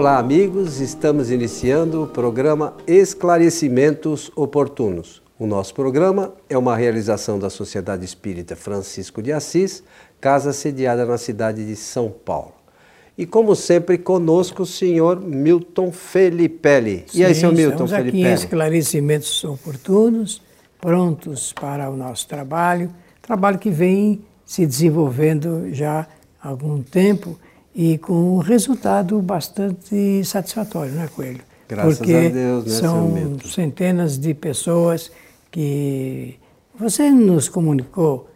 Olá, amigos. Estamos iniciando o programa Esclarecimentos Oportunos. O nosso programa é uma realização da Sociedade Espírita Francisco de Assis, casa sediada na cidade de São Paulo. E como sempre, conosco o senhor Milton Felipelli. Sim, e aí, senhor Milton estamos Felipelli? aqui em esclarecimentos oportunos, prontos para o nosso trabalho, trabalho que vem se desenvolvendo já há algum tempo e com um resultado bastante satisfatório, não é, Coelho? Graças Porque a Deus, né, são centenas de pessoas que você nos comunicou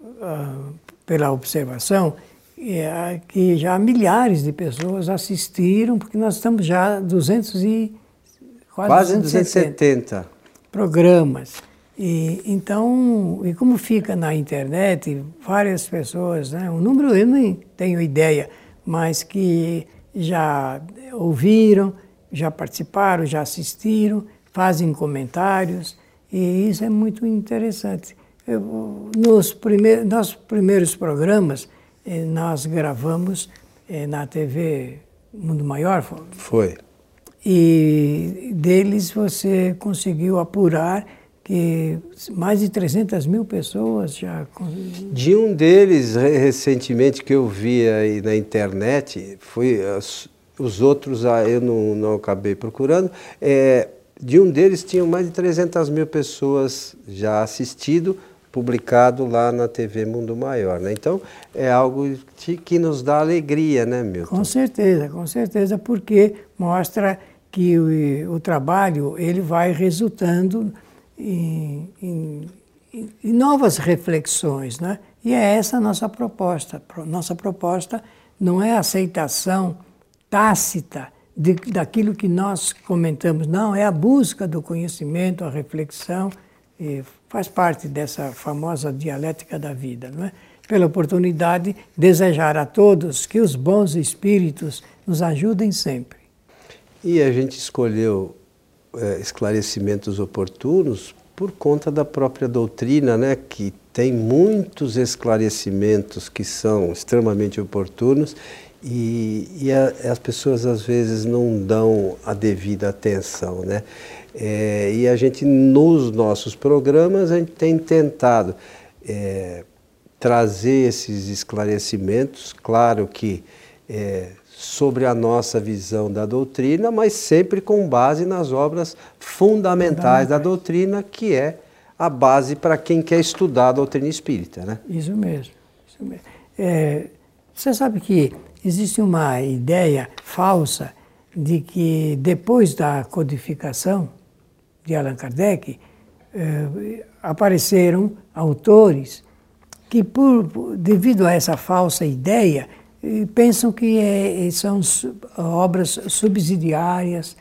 uh, pela observação uh, que já milhares de pessoas assistiram, porque nós estamos já 200 e quase, quase 270, 270 programas. E, então, e como fica na internet, várias pessoas, né, um número eu nem tenho ideia, mas que já ouviram, já participaram, já assistiram, fazem comentários, e isso é muito interessante. Eu, nos primeiros, nossos primeiros programas, eh, nós gravamos eh, na TV Mundo Maior. Foi. E deles você conseguiu apurar que mais de 300 mil pessoas já. De um deles, recentemente, que eu vi aí na internet, foi os outros ah, eu não, não acabei procurando, é, de um deles tinham mais de 300 mil pessoas já assistido, publicado lá na TV Mundo Maior. Né? Então, é algo que, que nos dá alegria, né, Milton? Com certeza, com certeza, porque mostra que o, o trabalho ele vai resultando em, em, em novas reflexões. Né? E é essa a nossa proposta. Nossa proposta não é aceitação tácita de, daquilo que nós comentamos, não, é a busca do conhecimento, a reflexão, faz parte dessa famosa dialética da vida. Não é? Pela oportunidade, desejar a todos que os bons espíritos nos ajudem sempre. E a gente escolheu esclarecimentos oportunos por conta da própria doutrina, né, que tem muitos esclarecimentos que são extremamente oportunos e, e a, as pessoas às vezes não dão a devida atenção, né? É, e a gente nos nossos programas a gente tem tentado é, trazer esses esclarecimentos, claro que é, sobre a nossa visão da doutrina, mas sempre com base nas obras fundamentais da doutrina, que é a base para quem quer estudar a doutrina espírita. Né? Isso mesmo. Isso mesmo. É, você sabe que existe uma ideia falsa de que depois da codificação de Allan Kardec, é, apareceram autores que, por, devido a essa falsa ideia, pensam que é, são obras subsidiárias,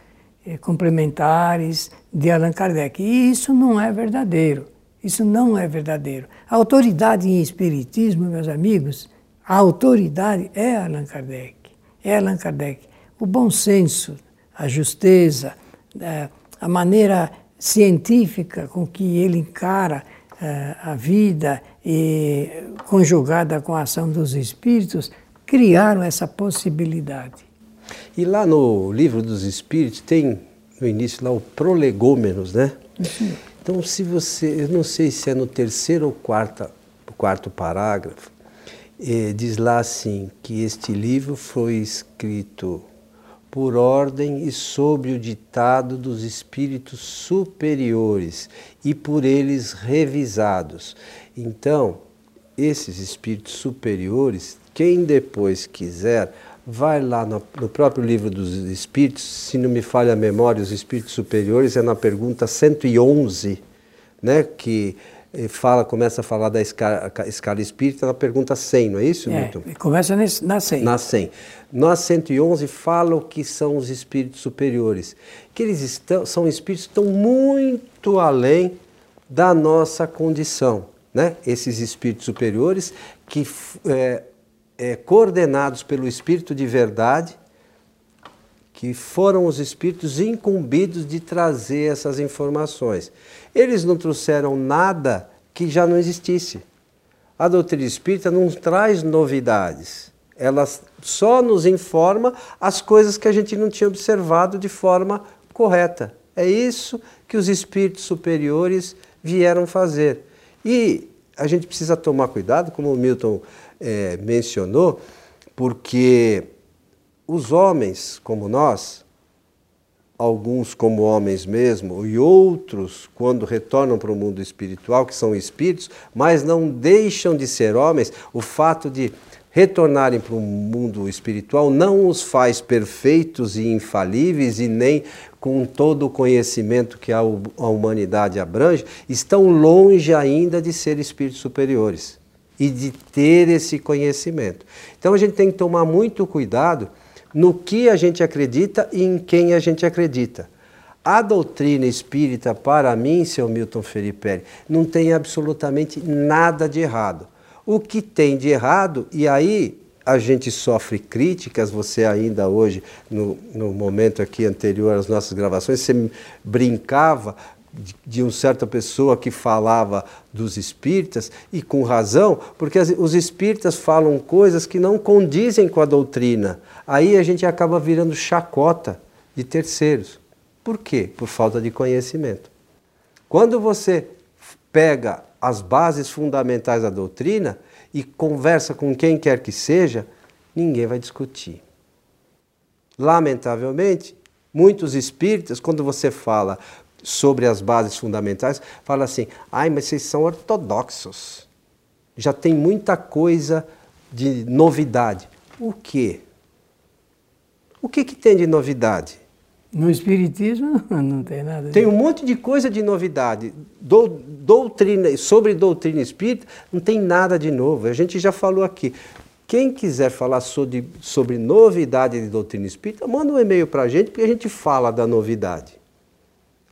é, complementares de Allan Kardec. E isso não é verdadeiro. Isso não é verdadeiro. A autoridade em Espiritismo, meus amigos, a autoridade é Allan Kardec. É Allan Kardec. O bom senso, a justeza, é, a maneira científica com que ele encara é, a vida e conjugada com a ação dos espíritos criaram essa possibilidade. E lá no livro dos Espíritos tem no início lá o prolegômenos, né? Sim. Então, se você, eu não sei se é no terceiro ou quarto, quarto parágrafo, eh, diz lá assim que este livro foi escrito por ordem e sob o ditado dos espíritos superiores e por eles revisados. Então, esses espíritos superiores quem depois quiser, vai lá no, no, próprio livro dos Espíritos, se não me falha a memória, os Espíritos Superiores, é na pergunta 111, né, que eh, fala, começa a falar da escala, escala espírita na pergunta 100, não é isso, é, Milton? Começa nesse, na 100. Na 100. Na 111 fala o que são os espíritos superiores, que eles estão, são espíritos que estão muito além da nossa condição. Né? Esses espíritos superiores que é, é, coordenados pelo Espírito de verdade, que foram os espíritos incumbidos de trazer essas informações. Eles não trouxeram nada que já não existisse. A doutrina espírita não traz novidades. Ela só nos informa as coisas que a gente não tinha observado de forma correta. É isso que os espíritos superiores vieram fazer. E a gente precisa tomar cuidado, como o Milton é, mencionou, porque os homens como nós, alguns como homens mesmo, e outros, quando retornam para o mundo espiritual, que são espíritos, mas não deixam de ser homens, o fato de retornarem para o mundo espiritual não os faz perfeitos e infalíveis e nem com todo o conhecimento que a, humanidade abrange, estão longe ainda de ser espíritos superiores e de ter esse conhecimento. Então a gente tem que tomar muito cuidado no que a gente acredita e em quem a gente acredita. A doutrina espírita, para mim, seu Milton Felipe, não tem absolutamente nada de errado. O que tem de errado, e aí a gente sofre críticas, você ainda hoje, no, no momento aqui anterior às nossas gravações, você brincava de, uma certa pessoa que falava dos espíritas, e com razão, porque os espíritas falam coisas que não condizem com a doutrina. Aí a gente acaba virando chacota de terceiros. Por quê? Por falta de conhecimento. Quando você pega as bases fundamentais da doutrina e conversa com quem quer que seja, ninguém vai discutir. Lamentavelmente, muitos espíritas, quando você fala sobre as bases fundamentais, fala assim: ai, mas vocês são ortodoxos. Já tem muita coisa de novidade. O quê? O que, que tem de novidade? No Espiritismo não tem nada. Tem um monte de coisa de novidade. Do, doutrina, sobre doutrina espírita, não tem nada de novo. A gente já falou aqui. Quem quiser falar sobre, sobre novidade de doutrina espírita, manda um e-mail para a gente, porque a gente fala da novidade.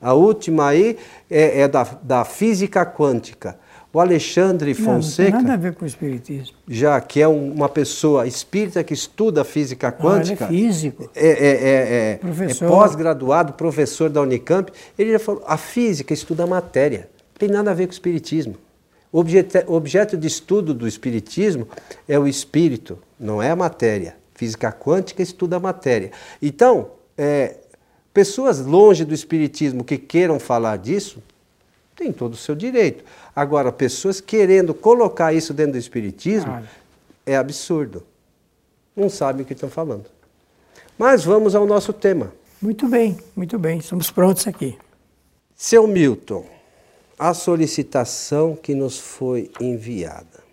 A última aí é, é da, da física quântica. O Alexandre Fonseca. Não, não tem nada a ver com o espiritismo. Já que é um, uma pessoa espírita que estuda física quântica. Ah, ele é físico. É, é, é, é professor. é pós-graduado, professor da Unicamp. Ele já falou: a física estuda a matéria. Não tem nada a ver com o espiritismo. O objeto, objeto de estudo do espiritismo é o espírito, não é a matéria. Física quântica estuda a matéria. Então, é, pessoas longe do espiritismo que queiram falar disso, tem todo o seu direito. Agora, pessoas querendo colocar isso dentro do Espiritismo ah. é absurdo. Não sabem o que estão falando. Mas vamos ao nosso tema. Muito bem, muito bem. Estamos prontos aqui. Seu Milton, a solicitação que nos foi enviada.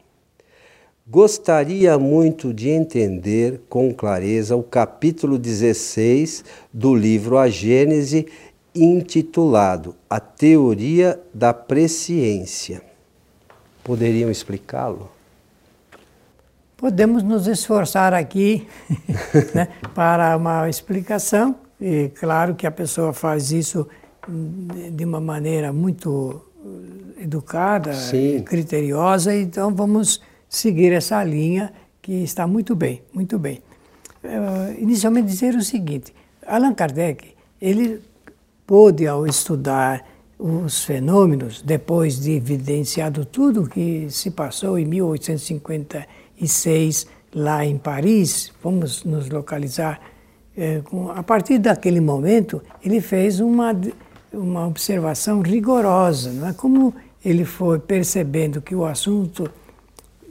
Gostaria muito de entender com clareza o capítulo 16 do livro A Gênese intitulado A Teoria da Presciência. Poderiam explicá-lo? Podemos nos esforçar aqui né, para uma explicação, e claro que a pessoa faz isso de uma maneira muito educada, Sim. criteriosa, então vamos seguir essa linha que está muito bem, muito bem. Uh, inicialmente dizer o seguinte, Allan Kardec, ele pôde, ao estudar os fenômenos, depois de evidenciado tudo o que se passou em 1856 lá em Paris, vamos nos localizar. É, com, a partir daquele momento, ele fez uma, uma observação rigorosa, não é? como ele foi percebendo que o assunto,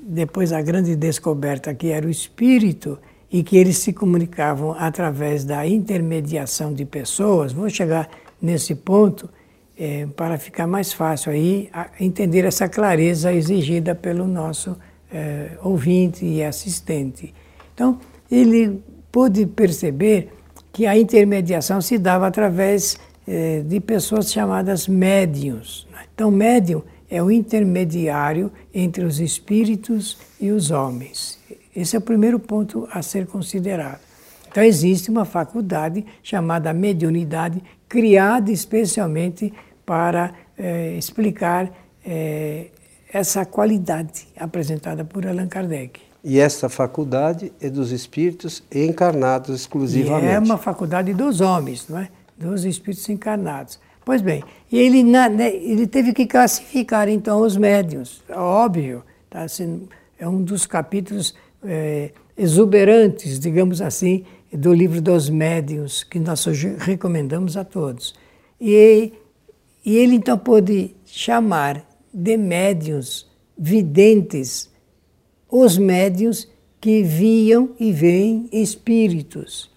depois da grande descoberta que era o espírito, e que eles se comunicavam através da intermediação de pessoas, vou chegar nesse ponto é, para ficar mais fácil aí entender essa clareza exigida pelo nosso é, ouvinte e assistente. Então, ele pôde perceber que a intermediação se dava através é, de pessoas chamadas médiums. Né? Então, médium é o intermediário entre os espíritos e os homens. Esse é o primeiro ponto a ser considerado. Então, existe uma faculdade chamada mediunidade criada especialmente para é, explicar é, essa qualidade apresentada por Allan Kardec. E essa faculdade é dos espíritos encarnados exclusivamente. E é uma faculdade dos homens, não é? Dos espíritos encarnados. Pois bem, ele, né, ele teve que classificar então os médiuns, óbvio, tá? Assim, é um dos capítulos é, exuberantes, digamos assim, do livro dos médiuns, que nós recomendamos a todos. E, e ele então pôde chamar de médiuns videntes os médiuns que viam e veem espíritos.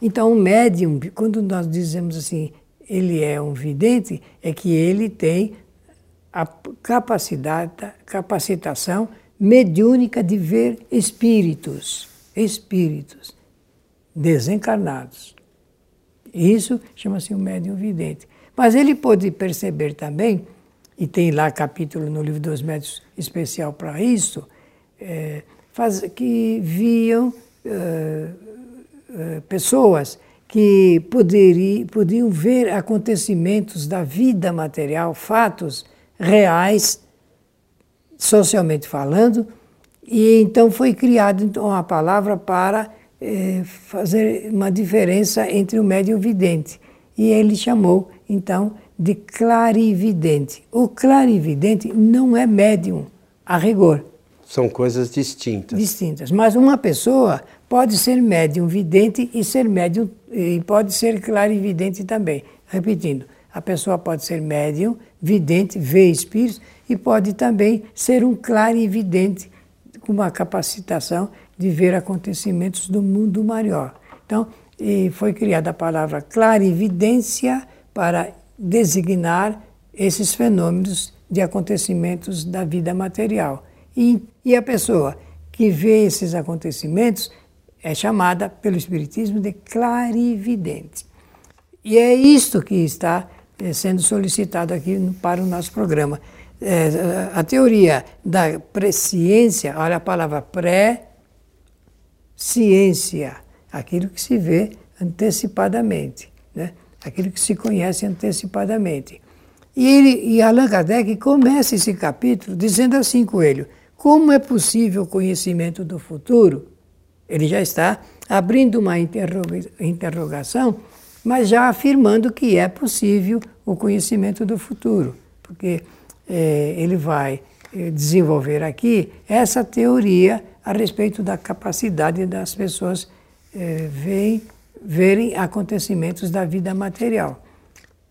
Então, o médium, quando nós dizemos assim, ele é um vidente, é que ele tem a capacidade, capacitação mediúnica de ver espíritos, espíritos desencarnados. Isso chama-se um médium vidente. Mas ele pode perceber também, e tem lá capítulo no livro dos médios especial para isso, é, faz, que viam é, é, pessoas que poderiam, podiam ver acontecimentos da vida material, fatos reais, socialmente falando, e então foi criada então, uma palavra para eh, fazer uma diferença entre o médium e o vidente. E ele chamou, então, de clarividente. O clarividente não é médium, a rigor. São coisas distintas. Distintas. Mas uma pessoa pode ser médium vidente e ser médium e pode ser clarividente também. Repetindo, a pessoa pode ser médium, vidente, vê espíritos e pode também ser um clarividente com uma capacitação de ver acontecimentos do mundo maior. Então, foi criada a palavra clarividência para designar esses fenômenos de acontecimentos da vida material. E, e a pessoa que vê esses acontecimentos é chamada pelo Espiritismo de clarividente. E é isto que está eh, sendo solicitado aqui para o nosso programa. É, a teoria da presciência, olha a palavra pré-ciência, aquilo que se vê antecipadamente, né? aquilo que se conhece antecipadamente. E, ele, e Allan Kardec começa esse capítulo dizendo assim, Coelho, como é possível o conhecimento do futuro? Ele já está abrindo uma interrogação, mas já afirmando que é possível o conhecimento do futuro, porque é, ele vai é, desenvolver aqui essa teoria a respeito da capacidade das pessoas é, verem, verem acontecimentos da vida material.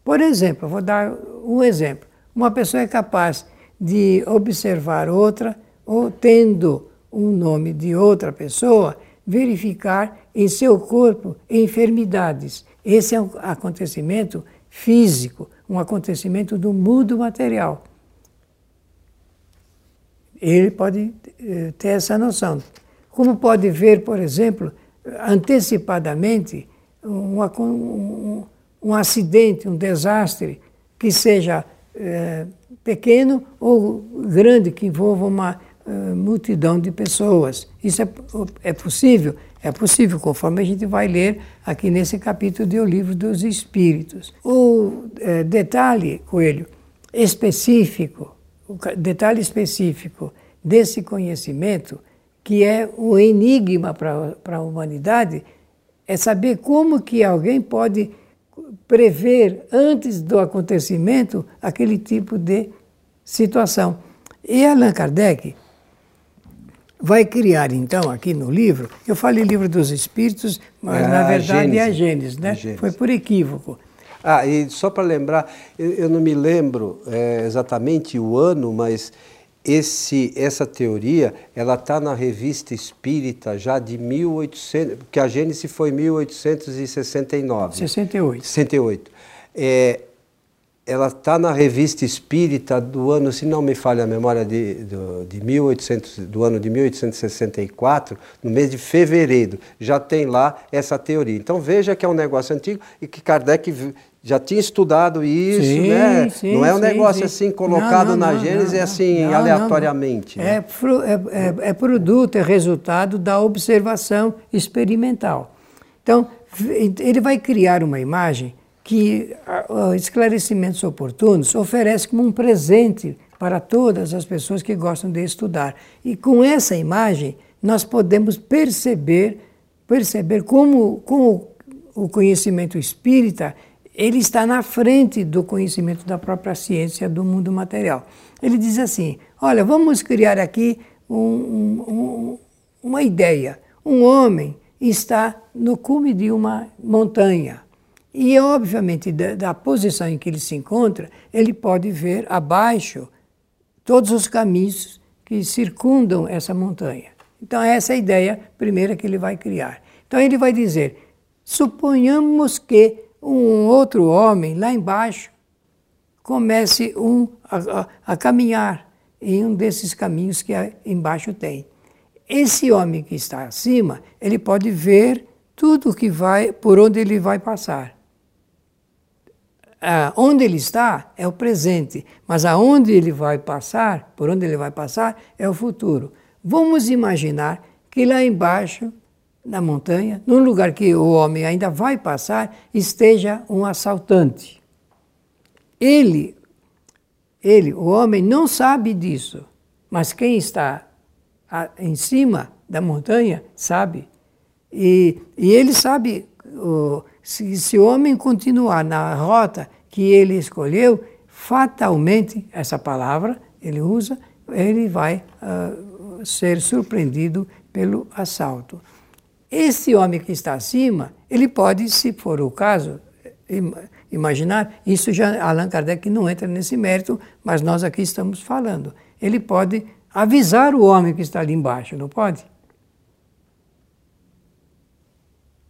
Por exemplo, vou dar um exemplo. Uma pessoa é capaz de observar outra ou tendo um nome de outra pessoa, verificar em seu corpo enfermidades. Esse é um acontecimento físico, um acontecimento do mundo material. Ele pode eh, ter essa noção. Como pode ver, por exemplo, antecipadamente um, um, um acidente, um desastre que seja é, pequeno ou grande, que envolva uma uh, multidão de pessoas. Isso é, é possível? É possível, conforme a gente vai ler aqui nesse capítulo do Livro dos Espíritos. O é, detalhe, Coelho, específico, o detalhe específico desse conhecimento, que é um enigma para a humanidade, é saber como que alguém pode prever antes do acontecimento aquele tipo de situação. E Allan Kardec vai criar então aqui no livro, eu falei livro dos espíritos, mas ah, na verdade é a Gênesis, né? A Gênesis. Foi por equívoco. Ah, e só para lembrar, eu, eu, não me lembro é, exatamente o ano, mas esse, essa teoria ela está na revista Espírita já de 1800, porque a Gênesis foi 1869. 68. 68. É, ela está na revista Espírita do ano, se não me falha a memória, de, do, de 1800, do ano de 1864, no mês de fevereiro. Já tem lá essa teoria. Então veja que é um negócio antigo e que Kardec já tinha estudado isso, sim, né? Sim, não é um sim, negócio assim colocado não, não, na Gênesis assim aleatoriamente. Né? É, é, é, é produto, é resultado da observação experimental. Então, ele vai criar uma imagem que esclarecimentos oportunos oferece como um presente para todas as pessoas que gostam de estudar. E com essa imagem nós podemos perceber perceber como, como o conhecimento espírita ele está na frente do conhecimento da própria ciência do mundo material. Ele diz assim: olha, vamos criar aqui um, um, uma ideia. Um homem está no cume de uma montanha. E, obviamente, da, da, posição em que ele se encontra, ele pode ver abaixo todos os caminhos que circundam essa montanha. Então, essa é a ideia primeira que ele vai criar. Então, ele vai dizer: suponhamos que um outro homem lá embaixo comece um, a, a, a caminhar em um desses caminhos que embaixo tem. Esse homem que está acima, ele pode ver tudo que vai, por onde ele vai passar. Ah, onde ele está é o presente, mas aonde ele vai passar, por onde ele vai passar, é o futuro. Vamos imaginar que lá embaixo, na montanha, num lugar que o homem ainda vai passar, esteja um assaltante. Ele, ele, o homem, não sabe disso, mas quem está em cima da montanha, sabe? E, e ele sabe, se, o homem continuar na rota que ele escolheu, fatalmente, essa palavra ele usa, ele vai uh, ser surpreendido pelo assalto. Esse homem que está acima, ele pode, se for o caso, imaginar, isso já Allan Kardec não entra nesse mérito, mas nós aqui estamos falando. Ele pode avisar o homem que está ali embaixo, não pode?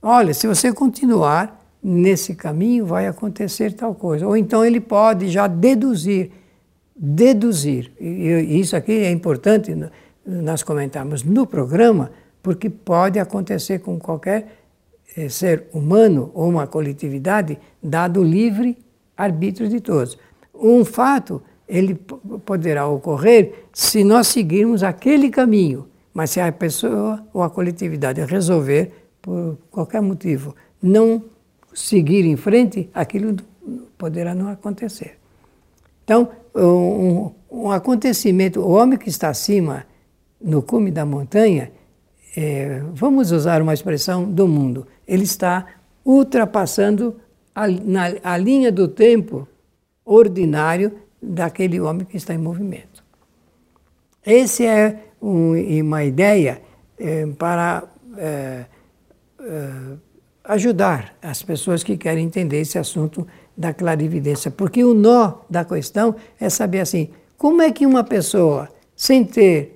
Olha, se você continuar nesse caminho, vai acontecer tal coisa. Ou então ele pode já deduzir, deduzir. E isso aqui é importante nós comentarmos no programa, porque pode acontecer com qualquer eh, ser humano ou uma coletividade, dado o livre arbítrio de todos. Um fato ele poderá ocorrer se nós seguirmos aquele caminho. Mas se a pessoa ou a coletividade resolver, por qualquer motivo, não seguir em frente, aquilo poderá não acontecer. Então, um, um acontecimento, o homem que está acima, no cume da montanha, é, vamos usar uma expressão do mundo, ele está ultrapassando a, na, a linha do tempo ordinário daquele homem que está em movimento. Essa é um, uma ideia é, para é, é, ajudar as pessoas que querem entender esse assunto da clarividência, porque o nó da questão é saber assim, como é que uma pessoa, sem ter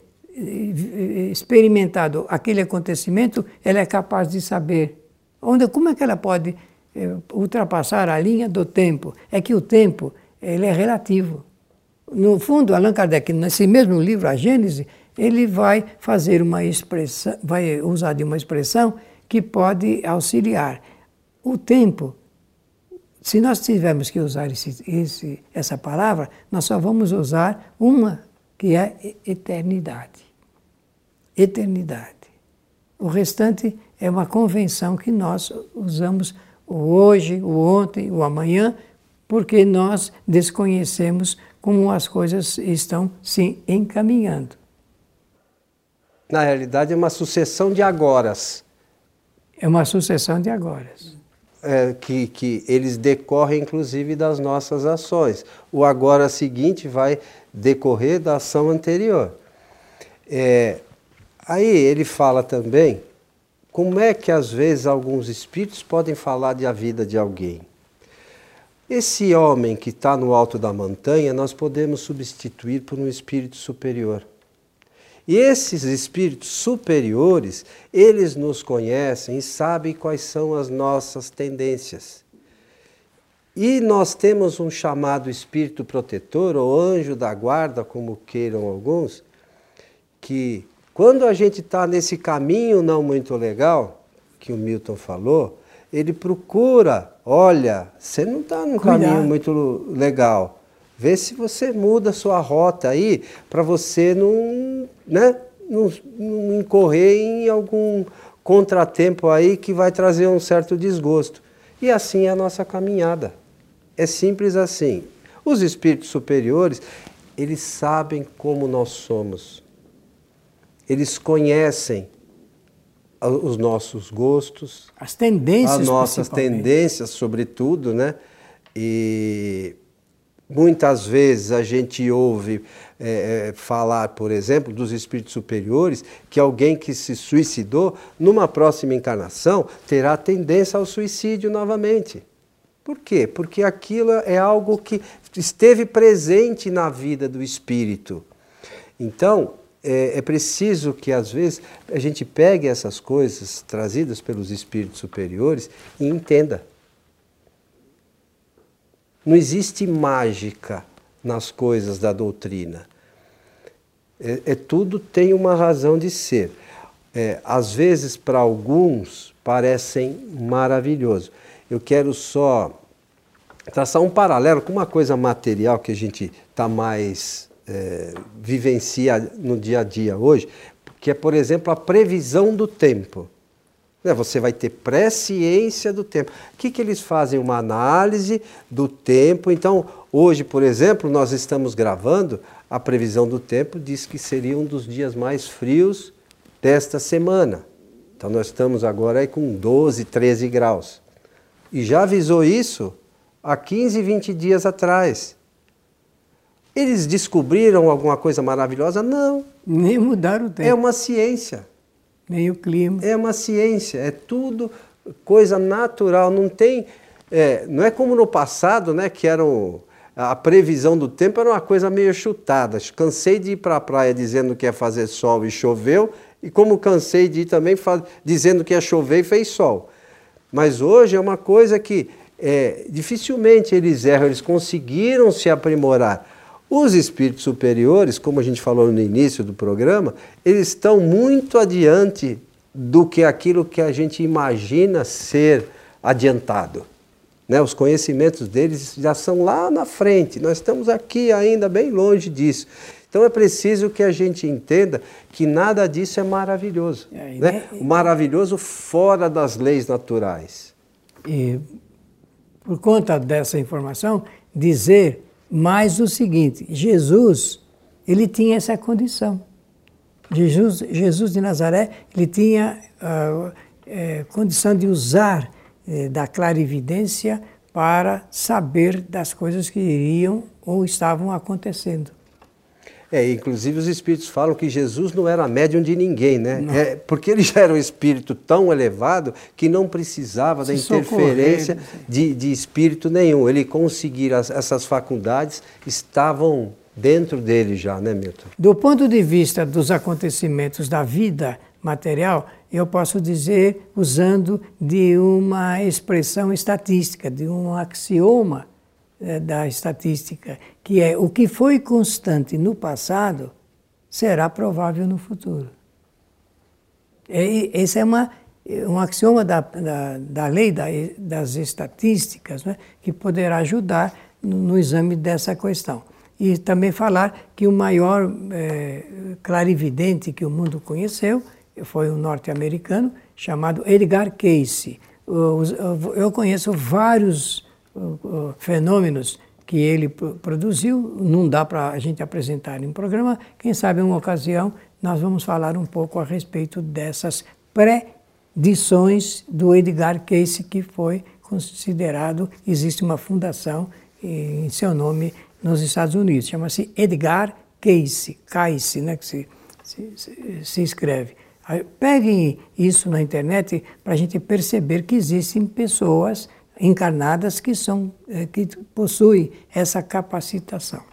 experimentado aquele acontecimento, ela é capaz de saber onde, como é que ela pode ultrapassar a linha do tempo? É que o tempo ele é relativo. No fundo, Allan Kardec, nesse mesmo livro, A Gênese, ele vai fazer uma expressão, vai usar de uma expressão que pode auxiliar. O tempo, se nós tivermos que usar esse, esse, essa palavra, nós só vamos usar uma, que é eternidade. Eternidade. O restante é uma convenção que nós usamos o hoje, o ontem, o amanhã, porque nós desconhecemos como as coisas estão se encaminhando. Na realidade, é uma sucessão de agoras. É uma sucessão de agoras. É, que, que eles decorrem, inclusive, das nossas ações. O agora seguinte vai decorrer da ação anterior. É, aí ele fala também como é que, às vezes, alguns espíritos podem falar de a vida de alguém. Esse homem que está no alto da montanha, nós podemos substituir por um espírito superior. E esses espíritos superiores, eles nos conhecem e sabem quais são as nossas tendências. E nós temos um chamado espírito protetor, ou anjo da guarda, como queiram alguns, que quando a gente está nesse caminho não muito legal, que o Milton falou, ele procura, olha, você não está num Cuidado. caminho muito legal. Vê se você muda a sua rota aí para você não, né, não, não incorrer em algum contratempo aí que vai trazer um certo desgosto. E assim é a nossa caminhada. É simples assim. Os espíritos superiores, eles sabem como nós somos. Eles conhecem os nossos gostos, as tendências, as nossas tendências, sobretudo, né? E Muitas vezes a gente ouve é, falar, por exemplo, dos espíritos superiores, que alguém que se suicidou, numa próxima encarnação, terá tendência ao suicídio novamente. Por quê? Porque aquilo é algo que esteve presente na vida do espírito. Então, é, é, preciso que, às vezes, a gente pegue essas coisas trazidas pelos espíritos superiores e entenda. Não existe mágica nas coisas da doutrina. É, é tudo tem uma razão de ser. É, às vezes, para alguns, parecem maravilhoso. Eu quero só traçar um paralelo com uma coisa material que a gente está mais é, vivencia no dia a dia hoje, que é, por exemplo, a previsão do tempo. Né, você vai ter presciência do tempo. O que, que eles fazem? Uma análise do tempo. Então, hoje, por exemplo, nós estamos gravando, a previsão do tempo diz que seria um dos dias mais frios desta semana. Então, nós estamos agora aí com 12, 13 graus. E já avisou isso há 15, 20 dias atrás. Eles descobriram alguma coisa maravilhosa? Não. Nem mudaram o tempo. É uma ciência nem o clima. É uma ciência, é tudo coisa natural, não tem. É, não é como no passado, né, que eram. A previsão do tempo era uma coisa meio chutada. Cansei de ir para a praia dizendo que ia fazer sol e choveu, e como cansei de ir também dizendo que ia chover e fez sol. Mas hoje é uma coisa que é, dificilmente eles erram, eles conseguiram se aprimorar. Os espíritos superiores, como a gente falou no início do programa, eles estão muito adiante do que aquilo que a gente imagina ser adiantado. Né? Os conhecimentos deles já são lá na frente, nós estamos aqui ainda bem longe disso. Então é preciso que a gente entenda que nada disso é maravilhoso. É, né? O maravilhoso fora das leis naturais. E por conta dessa informação, dizer mas o seguinte, Jesus, ele tinha essa condição. Jesus, Jesus de Nazaré, ele tinha uh, condição de usar é, da clarividência para saber das coisas que iriam ou estavam acontecendo. É, inclusive os espíritos falam que Jesus não era médium de ninguém, né? É, porque ele já era um espírito tão elevado que não precisava Se da interferência de, de, espírito nenhum. Ele conseguir as, essas faculdades estavam dentro dele já, né, Milton? Do ponto de vista dos acontecimentos da vida material, eu posso dizer, usando de uma expressão estatística, de um axioma da estatística, que é o que foi constante no passado será provável no futuro. Esse é uma, um axioma da, da, da lei da, das estatísticas né, que poderá ajudar no, no, exame dessa questão. E também falar que o maior é, clarividente que o mundo conheceu foi um norte-americano chamado Edgar Cayce. Eu conheço vários fenômenos que ele produziu, não dá para a gente apresentar em um programa. Quem sabe, em uma ocasião, nós vamos falar um pouco a respeito dessas predições do Edgar Cayce, que foi considerado, existe uma fundação em seu nome nos Estados Unidos, chama-se Edgar Cayce, Cayce, né, que se, se, se escreve. Peguem isso na internet para a gente perceber que existem pessoas encarnadas que são é, que possuem essa capacitação.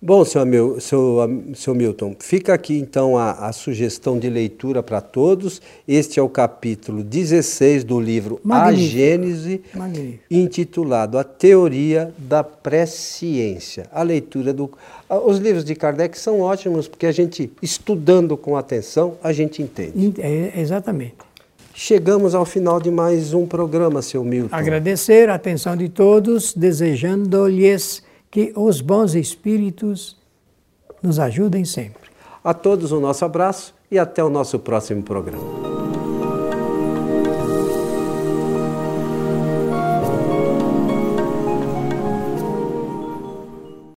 Bom, seu, seu, seu Milton, fica aqui então a, a sugestão de leitura para todos. Este é o capítulo 16 do livro Magnífico. A Gênese, Magnífico. intitulado A Teoria da Presciência. A leitura do. Os livros de Kardec são ótimos porque a gente, estudando com atenção, a gente entende. É, exatamente. Chegamos ao final de mais um programa, seu Milton. Agradecer a atenção de todos, desejando-lhes que os bons espíritos nos ajudem sempre. A todos o nosso abraço e até o nosso próximo programa.